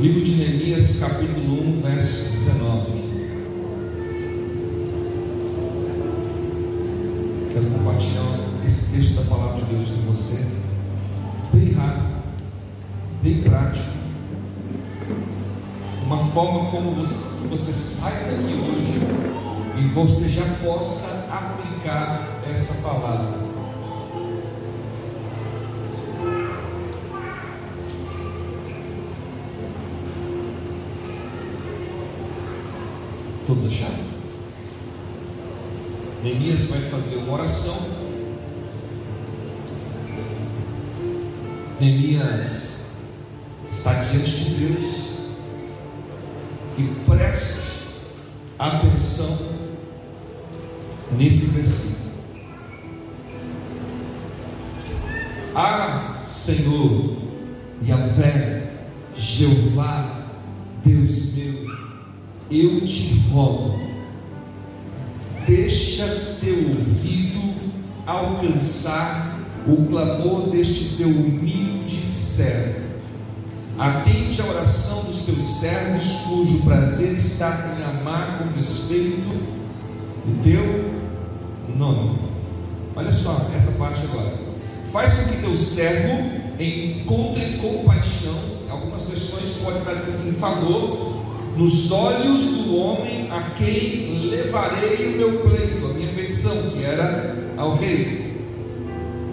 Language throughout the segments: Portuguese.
Livro de Neemias, capítulo 1, verso 19. Quero compartilhar esse texto da palavra de Deus com você. Bem rápido, bem prático. Uma forma como você, você sai daqui hoje e você já possa aplicar essa palavra. Neemias vai fazer uma oração. Neemias está diante de Deus e preste atenção nesse versículo. Ah, Senhor, Yahvé, Jeová, Deus meu, eu te rogo, alcançar o clamor deste teu humilde servo. Atende a oração dos teus servos, cujo prazer está em amar com respeito o teu nome. Olha só essa parte agora. Faz com que teu servo encontre compaixão. Algumas versões podem estar escrito em favor nos olhos do homem a quem levarei o meu pleito, a minha petição, que era ao rei.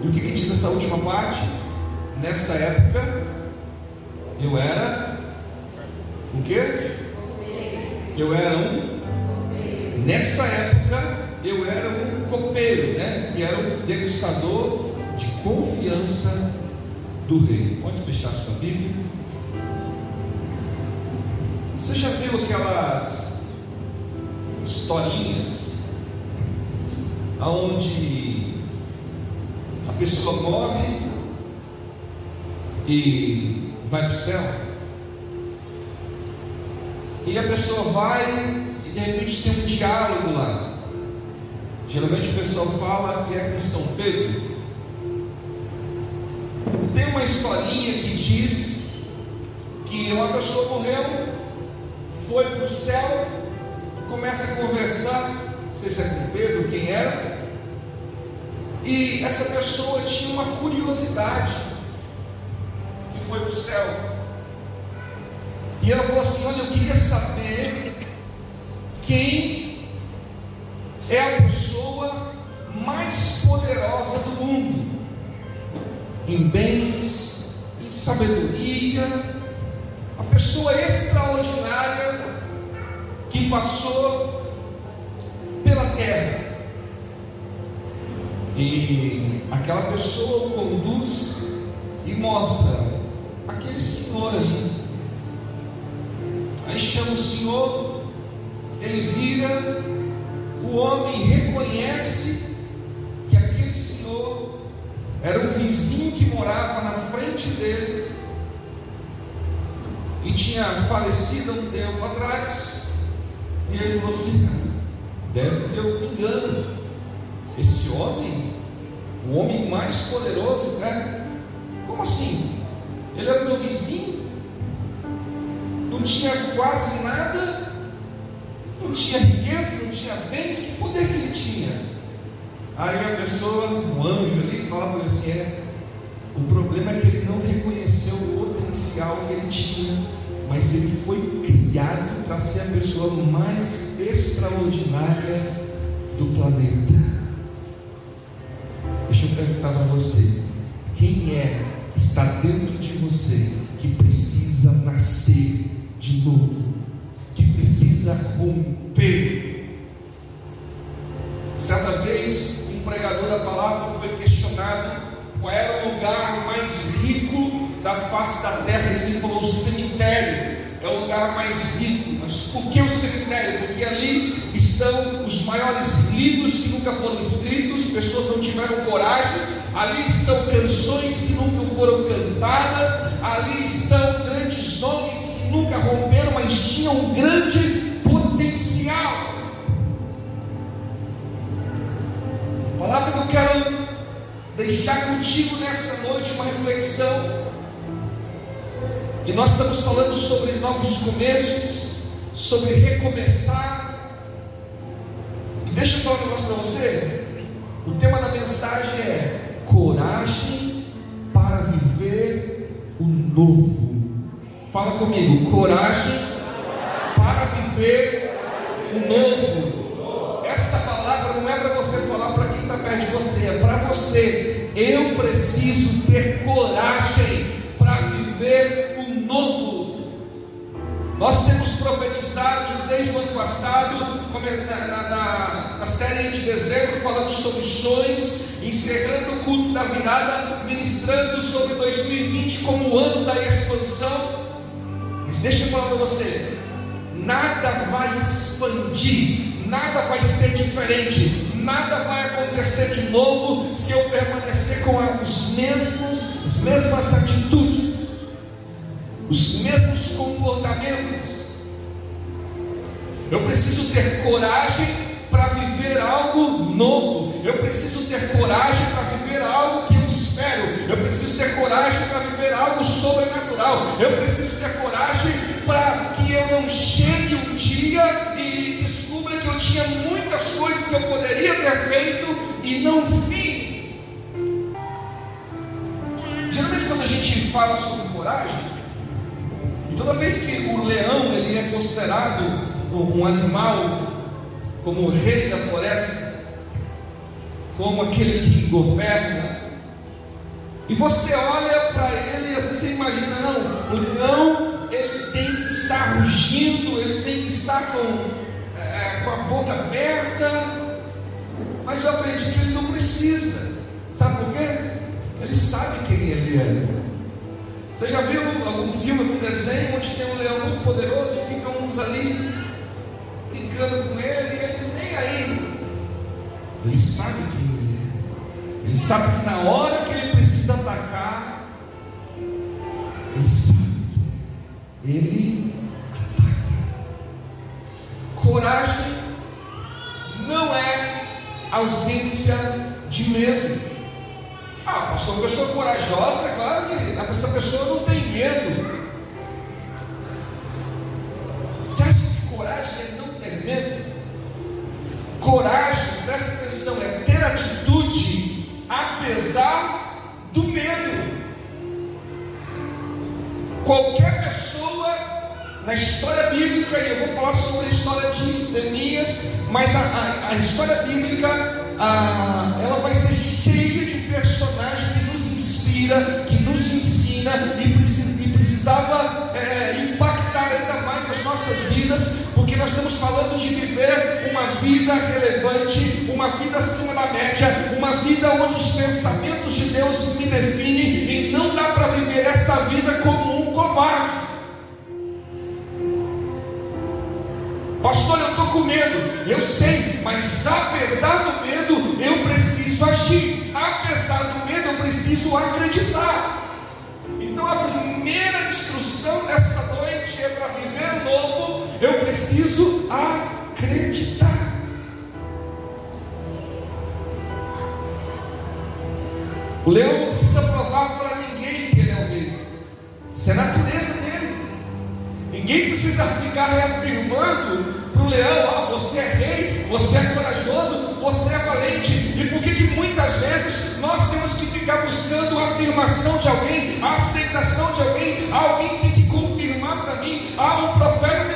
E o que, que diz essa última parte? Nessa época, eu era o quê? Eu era um. Nessa época, eu era um copeiro, né? Que era um degustador de confiança do rei. Pode fechar sua Bíblia. Você já viu aquelas historinhas aonde a pessoa morre e vai para o céu? E a pessoa vai e de repente tem um diálogo lá. Geralmente o pessoal fala que é com São Pedro. Tem uma historinha que diz que uma pessoa morreu foi para o céu, começa a conversar, não sei se é com Pedro, quem era, e essa pessoa tinha uma curiosidade, que foi para o céu, e ela falou assim: Olha, eu queria saber quem é a pessoa mais poderosa do mundo, em bens, em sabedoria, que passou pela terra. E aquela pessoa conduz e mostra aquele senhor ali. Aí chama o senhor, ele vira, o homem reconhece que aquele senhor era um vizinho que morava na frente dele e tinha falecido um tempo atrás. E ele falou assim: deve ter um engano. Esse homem, o homem mais poderoso, né? Como assim? Ele era meu vizinho, não tinha quase nada, não tinha riqueza, não tinha bens, que poder que ele tinha? Aí a pessoa, um anjo ali, fala para ele assim: é, o problema é que ele não reconheceu o potencial que ele tinha, mas ele foi criado para ser a pessoa mais extraordinária do planeta. Deixa eu perguntar para você: quem é que está dentro de você que precisa nascer de novo, que precisa romper? Certa vez, um pregador da palavra foi questionado qual era o lugar mais rico da face da terra, e ele falou: o cemitério é o lugar mais rico. Mas por que o cemitério? Porque ali estão os maiores livros que nunca foram escritos, pessoas não tiveram coragem, ali estão canções que nunca foram cantadas, ali estão grandes homens que nunca romperam, mas tinham um grande potencial. A palavra que eu quero deixar contigo nessa noite uma reflexão E nós estamos falando sobre novos começos, sobre recomeçar. E deixa eu falar um negócio para você. O tema da mensagem é coragem para viver o novo. Fala comigo, coragem para viver o novo. Essa palavra não é para você falar para quem está perto de você, é para você. Eu preciso ter coragem para viver novo. Nós temos profetizado desde o ano passado, na, na, na, série de dezembro, falando sobre sonhos, encerrando o culto da virada, ministrando sobre 2020 como o ano da expansão. Mas deixa eu falar para você: nada vai expandir, nada vai ser diferente, nada vai acontecer de novo se eu permanecer com os mesmos, as mesmas atitudes os mesmos comportamentos. Eu preciso ter coragem para viver algo novo. Eu preciso ter coragem para viver algo que eu espero. Eu preciso ter coragem para viver algo sobrenatural. Eu preciso ter coragem para que eu não chegue um dia e descubra que eu tinha muitas coisas que eu poderia ter feito e não fiz. Geralmente quando a gente fala sobre coragem, Toda vez que o leão ele é considerado um animal como o rei da floresta, como aquele que governa, e você olha para ele e às vezes você imagina, não, o leão ele tem que estar rugindo, ele tem que estar com, é, com a boca aberta, mas eu aprendi que ele não precisa, sabe por quê? Ele sabe quem ele é. Você já viu algum filme, algum desenho onde tem um leão muito poderoso e ficam uns ali brincando com ele e ele nem aí? Ele sabe quem ele é. Ele sabe que na hora que ele precisa atacar, ele sabe que ele ataca. Coragem não é ausência de medo. Ah, pastor, uma pessoa corajosa, é claro que essa pessoa não tem medo. Você acha que coragem é não ter medo? Coragem, presta atenção, é ter atitude apesar do medo. Qualquer pessoa na história bíblica, e eu vou falar sobre a história de Neemias, mas a, a, a história bíblica, a, ela vai ser cheia que nos ensina e, precisava é, impactar ainda mais as nossas vidas, porque nós estamos falando de viver uma vida relevante, uma vida acima da média, uma vida onde os pensamentos de Deus me definem e não dá para viver essa vida como um covarde. Pastor, eu estou com medo. Eu sei, mas apesar do medo, eu preciso agir. Apesar do medo, eu preciso acreditar. Então a primeira instrução dessa noite é para viver novo, eu preciso acreditar. O leão não precisa provar para ninguém que ele é o rei. Isso é a natureza dele. Ninguém precisa ficar reafirmando leão: ah, você é rei, você é corajoso, você é valente. E por que, muitas vezes nós temos que ficar buscando a afirmação de alguém, a aceitação de alguém? Alguém tem que confirmar para mim, ah, um profeta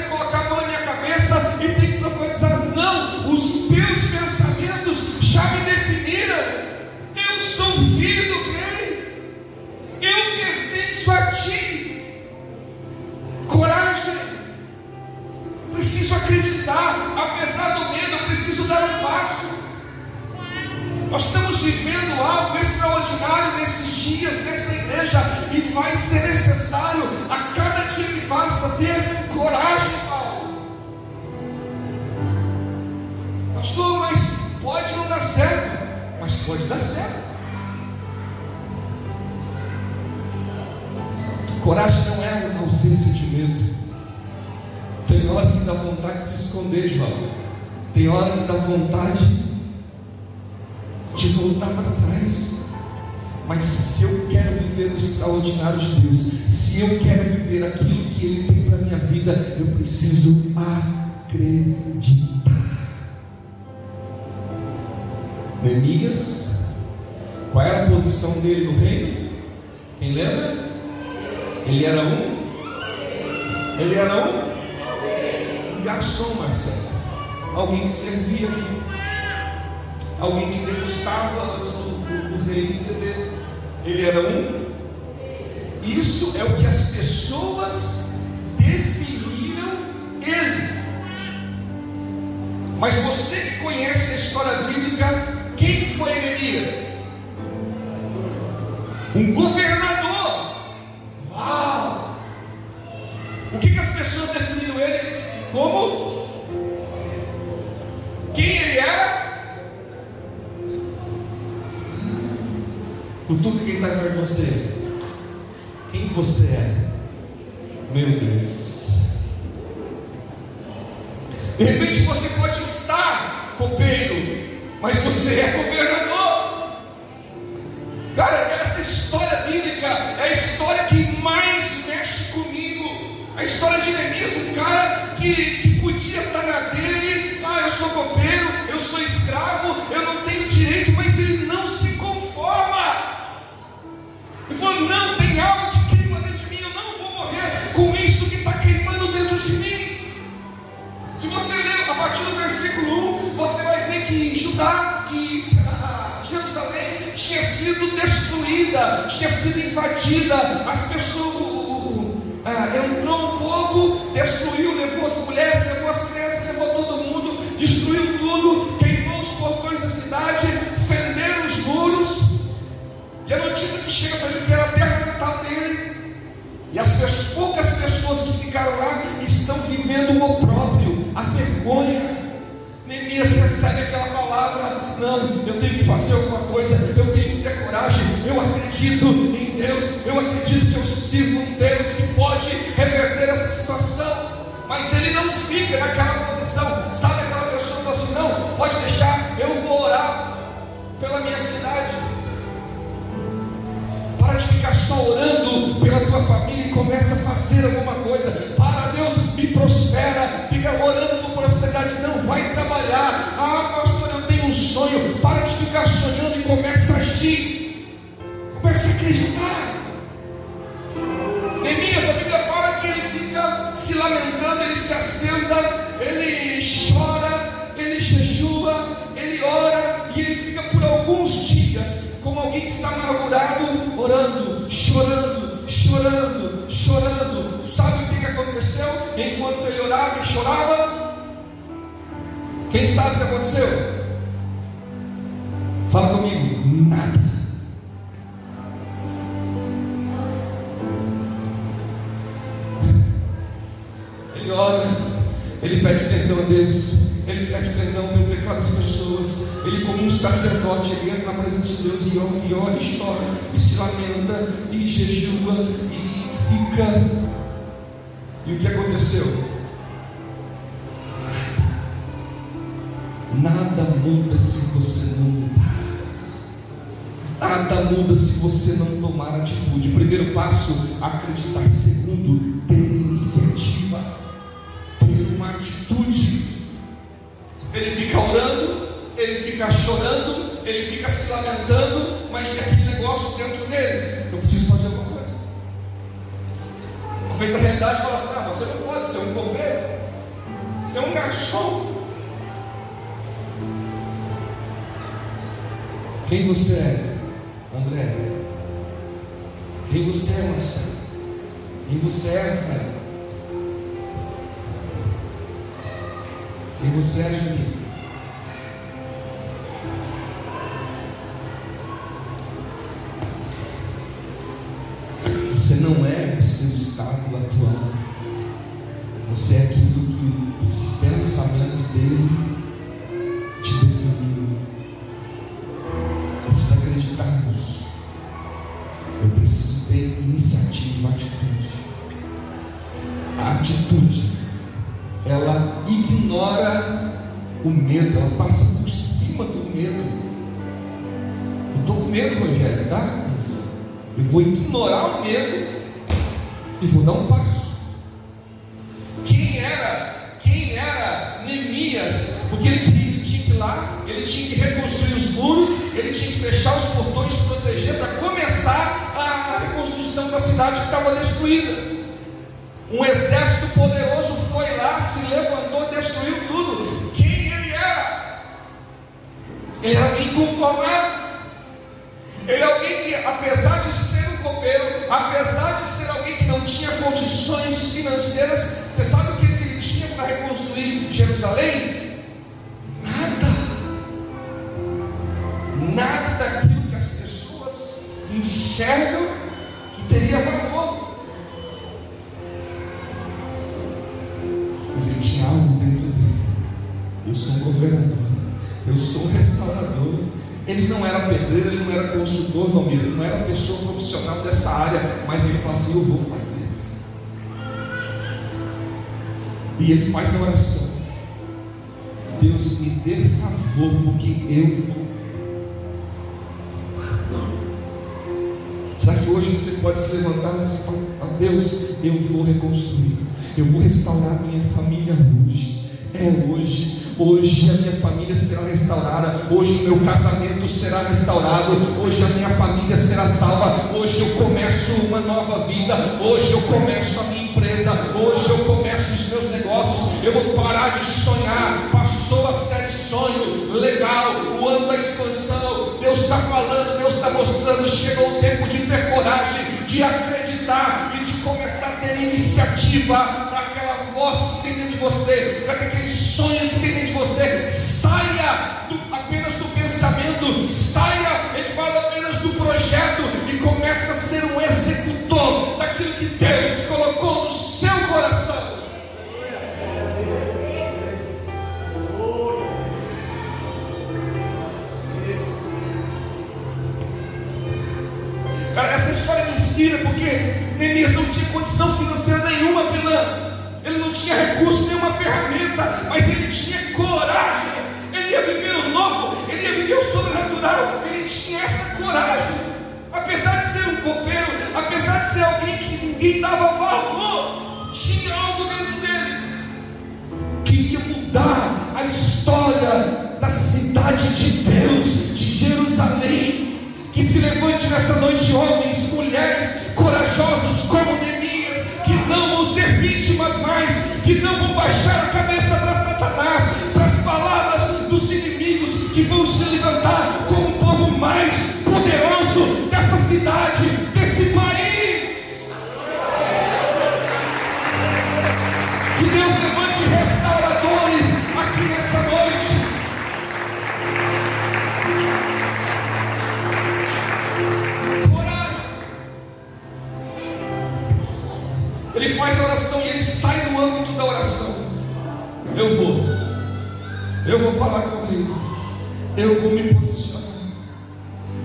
Nós estamos vivendo algo extraordinário nesses dias, nessa igreja, e vai ser necessário a cada dia que passa ter coragem, Paulo. Pastor, mas pode não dar certo, mas pode dar certo. Coragem não é uma ausência de medo. Tem hora que dá vontade de se esconder, João. Tem hora que dá vontade de voltar para trás. Mas se eu quero viver o extraordinário de Deus, se eu quero viver aquilo que Ele tem para a minha vida, eu preciso acreditar. Neemias, qual era a posição dele no reino? Quem lembra? Ele era um? Ele era um? Um garçom, Marcelo. Alguém que servia ali. Alguém que degustava antes do, do, do rei beber. Ele era um? Isso é o que as pessoas definiram ele. Mas você que conhece a história bíblica, quem foi Neemias? Cutuca quem está perto de você. Quem você é? Meu Deus. De repente você pode estar copeiro mas você é governador. Cara, essa história bíblica é a história que mais mexe comigo. A história de Neemias, um cara que, destruída, tinha sido invadida, as pessoas, ah, entrou um povo, destruiu, levou as mulheres, levou as crianças, levou todo mundo, destruiu tudo, queimou os portões da cidade, fenderam os muros, e a notícia que chega para ele que era a terra natal dele, e as pessoas, poucas pessoas que ficaram lá estão vivendo o opróbrio, a vergonha. Neemias recebe aquela palavra: não, eu tenho que fazer alguma coisa, eu tenho que ter coragem, eu acredito em Deus, eu acredito que eu sirvo um Deus que pode reverter essa situação. Mas ele não fica naquela posição, sabe aquela pessoa que fala assim: não, pode deixar, eu vou orar pela minha cidade. Para de ficar só orando pela tua família e começa a fazer alguma coisa. Lamentando, ele se assenta, ele chora, ele jejua, ele ora e ele fica por alguns dias como alguém que está amargurado, orando, chorando, chorando, chorando. Sabe o que aconteceu? Enquanto ele orava e chorava, quem sabe o que aconteceu? Fala comigo, nada. Ele pede perdão a Deus, ele pede perdão pelo pecado das pessoas, ele como um sacerdote, ele entra na presença de Deus e ora, e, ora, e chora, e se lamenta, e jejua, e fica. E o que aconteceu? Nada muda se você não mudar. Nada muda se você não tomar atitude. Primeiro passo, acreditar. Segundo, ter iniciativa. Fica chorando, ele fica se lamentando, mas tem aquele negócio dentro dele. Eu preciso fazer alguma coisa. Talvez a realidade fala assim: ah, você não pode ser um copeiro, ser um garçom. Quem você é, André? Quem você é, Marcelo? Quem você é, Fred? Quem você é, Juninho? Atual. Você é aquilo que os pensamentos dele te definiram. Precisa acreditar nisso. Eu preciso ter iniciativa, atitude. A atitude, ela ignora o medo, ela passa por cima do medo. Eu estou com medo, Rogério, tá? Eu vou ignorar o medo um passo. Quem era? Quem era Neemias? Porque ele tinha que ir lá, ele tinha que reconstruir os muros, ele tinha que fechar os portões, proteger para começar a reconstrução da cidade que estava destruída. Um exército poderoso foi lá, se levantou, destruiu tudo. Quem ele era? Ele era inconformado. Ele é alguém que, apesar de ser um copeiro, apesar de ser não tinha condições financeiras, você sabe o que ele tinha para reconstruir Jerusalém? Nada. Nada daquilo que as pessoas enxergam que teria valor. Mas ele tinha algo dentro dele. Eu sou governador. Eu sou restaurador. Ele não era pedreiro, ele não era consultor, Valmir, ele não era pessoa profissional dessa área, mas ele fala assim: Eu vou fazer. E ele faz a oração: Deus me dê favor, porque eu vou. Será que hoje você pode se levantar e dizer: a Deus, eu vou reconstruir, eu vou restaurar minha família hoje, é hoje. Hoje a minha família será restaurada. Hoje o meu casamento será restaurado. Hoje a minha família será salva. Hoje eu começo uma nova vida. Hoje eu começo a empresa. Hoje eu começo os meus negócios. Eu vou parar de sonhar. Passou a série sonho. Legal. O ano da expansão. Deus está falando. Deus está mostrando. Chegou o tempo de ter coragem, de acreditar e de começar a ter iniciativa para aquela voz que tem dentro de você, para que aquele sonho que tem dentro de você saia do, apenas do pensamento, saia, ele fala apenas do projeto e começa a ser um executor daquilo que porque Neemias não tinha condição financeira nenhuma, Pilã. Ele não tinha recurso, nenhuma ferramenta, mas ele tinha coragem. Ele ia viver o novo, ele ia viver o sobrenatural. Ele tinha essa coragem. Apesar de ser um copeiro, apesar de ser alguém que ninguém dava valor, tinha algo dentro dele. Queria mudar a história da cidade de Deus, de Jerusalém. Que se levante nessa noite homens, mulheres corajosos como Neemias, que não vão ser vítimas mais, que não vão baixar a cabeça para Satanás, para as palavras dos inimigos, que vão se levantar como o povo mais poderoso dessa cidade, Eu vou me posicionar.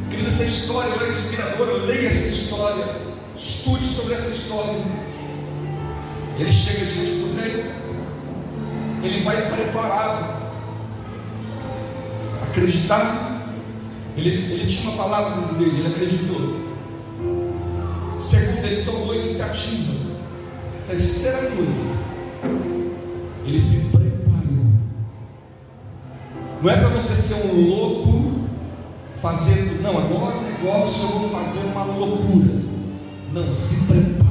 Querida, essa história é inspiradora. Leia essa história. Estude sobre essa história. Ele chega diante do rei. Ele vai preparado. Acreditar. Ele, ele tinha uma palavra dentro dele. Ele acreditou. Segundo, ele tomou a iniciativa. Terceira coisa, ele se. Não é para você ser um louco fazendo, não, agora o negócio eu vou fazer uma loucura. Não, se prepare.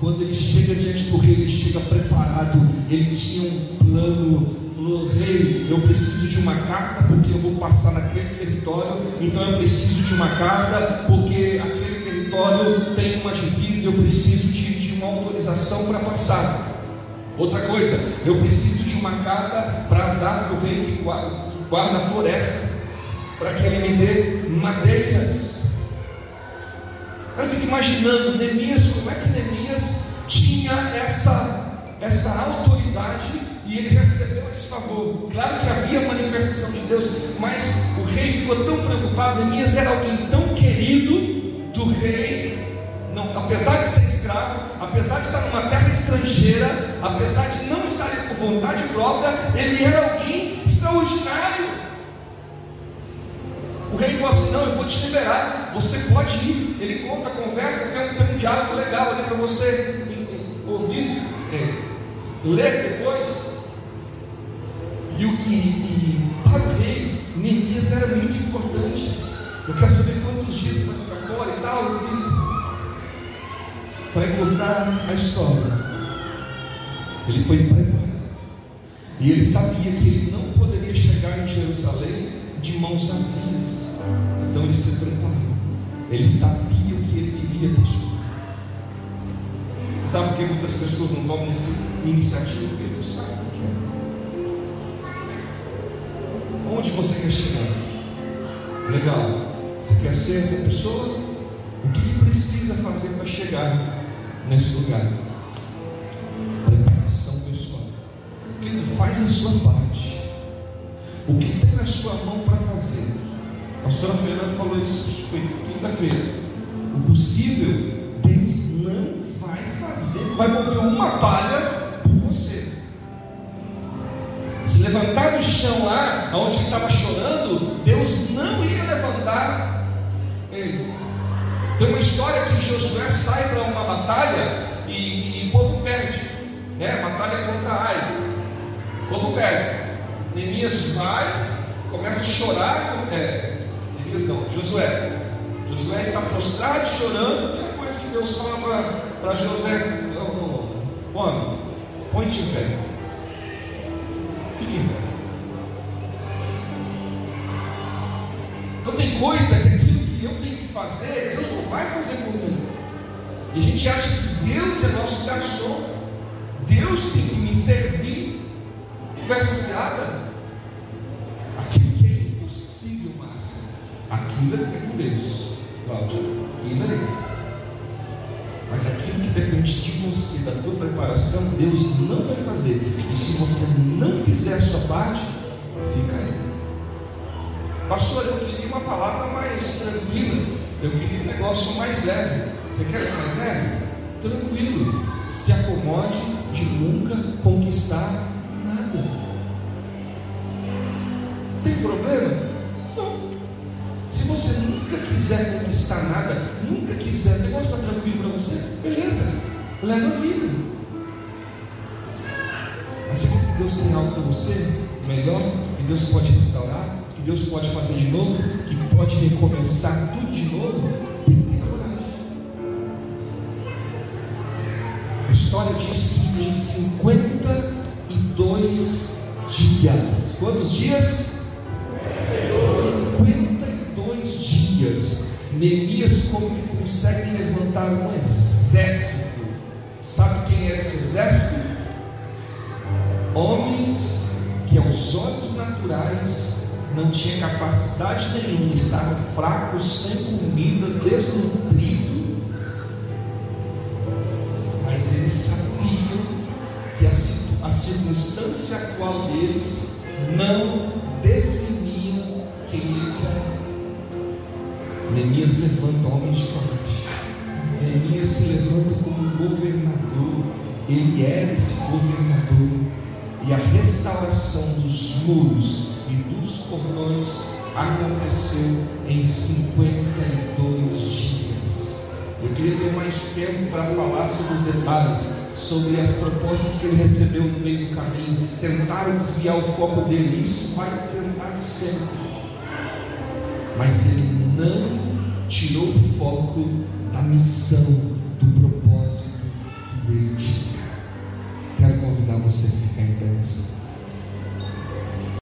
Quando ele chega diante do rei, ele chega preparado. Ele tinha um plano. Falou, rei, eu preciso de uma carta porque eu vou passar naquele território. Então eu preciso de uma carta porque aquele território tem uma divisa. Eu preciso de, de uma autorização para passar. Outra coisa, eu preciso de uma carta para Azar, o rei que guarda, que guarda a floresta, para que ele me dê madeiras. Eu fico imaginando Neemias, como é que Neemias tinha essa, essa autoridade e ele recebeu esse favor. Claro que havia manifestação de Deus, mas o rei ficou tão preocupado. Neemias era alguém tão querido do rei, não, apesar de ser escravo, apesar de estar numa terra estrangeira, apesar de não estar ali por vontade própria, ele era alguém extraordinário. O rei falou assim: Não, eu vou te liberar, você pode ir. Ele conta conversa, tem um, tem um diálogo legal ali para você ouvir, é, ler depois. E, e, e para o rei, Neemias era muito importante. Eu quero saber quantos dias vai ficar fora e tal. Para encurtar a história, ele foi preparado. E ele sabia que ele não poderia chegar em Jerusalém de mãos vazias. Então ele se preparou. Ele sabia o que ele queria, pastor. Você sabe por que muitas pessoas não tomam iniciativa? Porque não sabem o que é. Onde você quer chegar? Legal. Você quer ser essa pessoa? O que precisa fazer para chegar nesse lugar? Preparação pessoal. Porque faz a sua parte. O que tem na sua mão para fazer? A pastora Fernanda falou isso, quinta-feira. O possível, Deus não vai fazer, vai mover uma palha por você. Se levantar do chão lá, onde ele estava chorando, Deus não ia levantar ele. Tem uma história que Josué sai para uma batalha e, e, o povo perde, né? Batalha contra Ai. O povo perde. Neemias vai, começa a chorar. É, Neemias não, Josué. Josué está prostrado, chorando. E coisa que Deus fala para Josué: Homem, põe-te em pé. Fique em pé. Então tem coisa que aquilo que eu tenho que fazer, Deus não vai fazer por mim. E a gente acha que Deus é nosso garçom. Deus tem que me servir. Conversa fiada. Aquilo que é impossível, Márcio. Aquilo é com Deus. Cláudia. Aquilo é. Mas aquilo que depende de você, da tua preparação, Deus não vai fazer. E se você não fizer a sua parte, fica aí. Pastor, eu queria uma palavra mais tranquila. Eu queria um negócio mais leve. Você quer mais leve? Tranquilo. Se acomode de nunca conquistar nada. Tem problema? Não. Se você nunca quiser conquistar nada, nunca quiser, o negócio está tranquilo para você, beleza. Leva a vida. Mas se Deus tem algo para você, melhor, que Deus pode restaurar, Deus pode fazer de novo, que pode recomeçar tudo de novo, tem que ter coragem. A história diz que em 52 dias, quantos dias? 52 dias, Neemias consegue levantar um exército. Sabe quem era esse exército? Homens que aos olhos naturais não tinha capacidade nenhuma, estavam fracos, sem comida, desnutridos. Mas eles sabiam que a, a circunstância atual deles não definiam quem eles eram. Neemias levanta homens de coragem. Neemias se levanta como governador. Ele era esse governador. E a restauração dos muros e dos cordões aconteceu em 52 dias. Eu queria ter mais tempo para falar sobre os detalhes, sobre as propostas que ele recebeu no meio do caminho. Tentaram desviar o foco dele, isso vai tentar sempre. Mas ele não tirou o foco da missão, do propósito que ele tinha. Quero convidar você, filho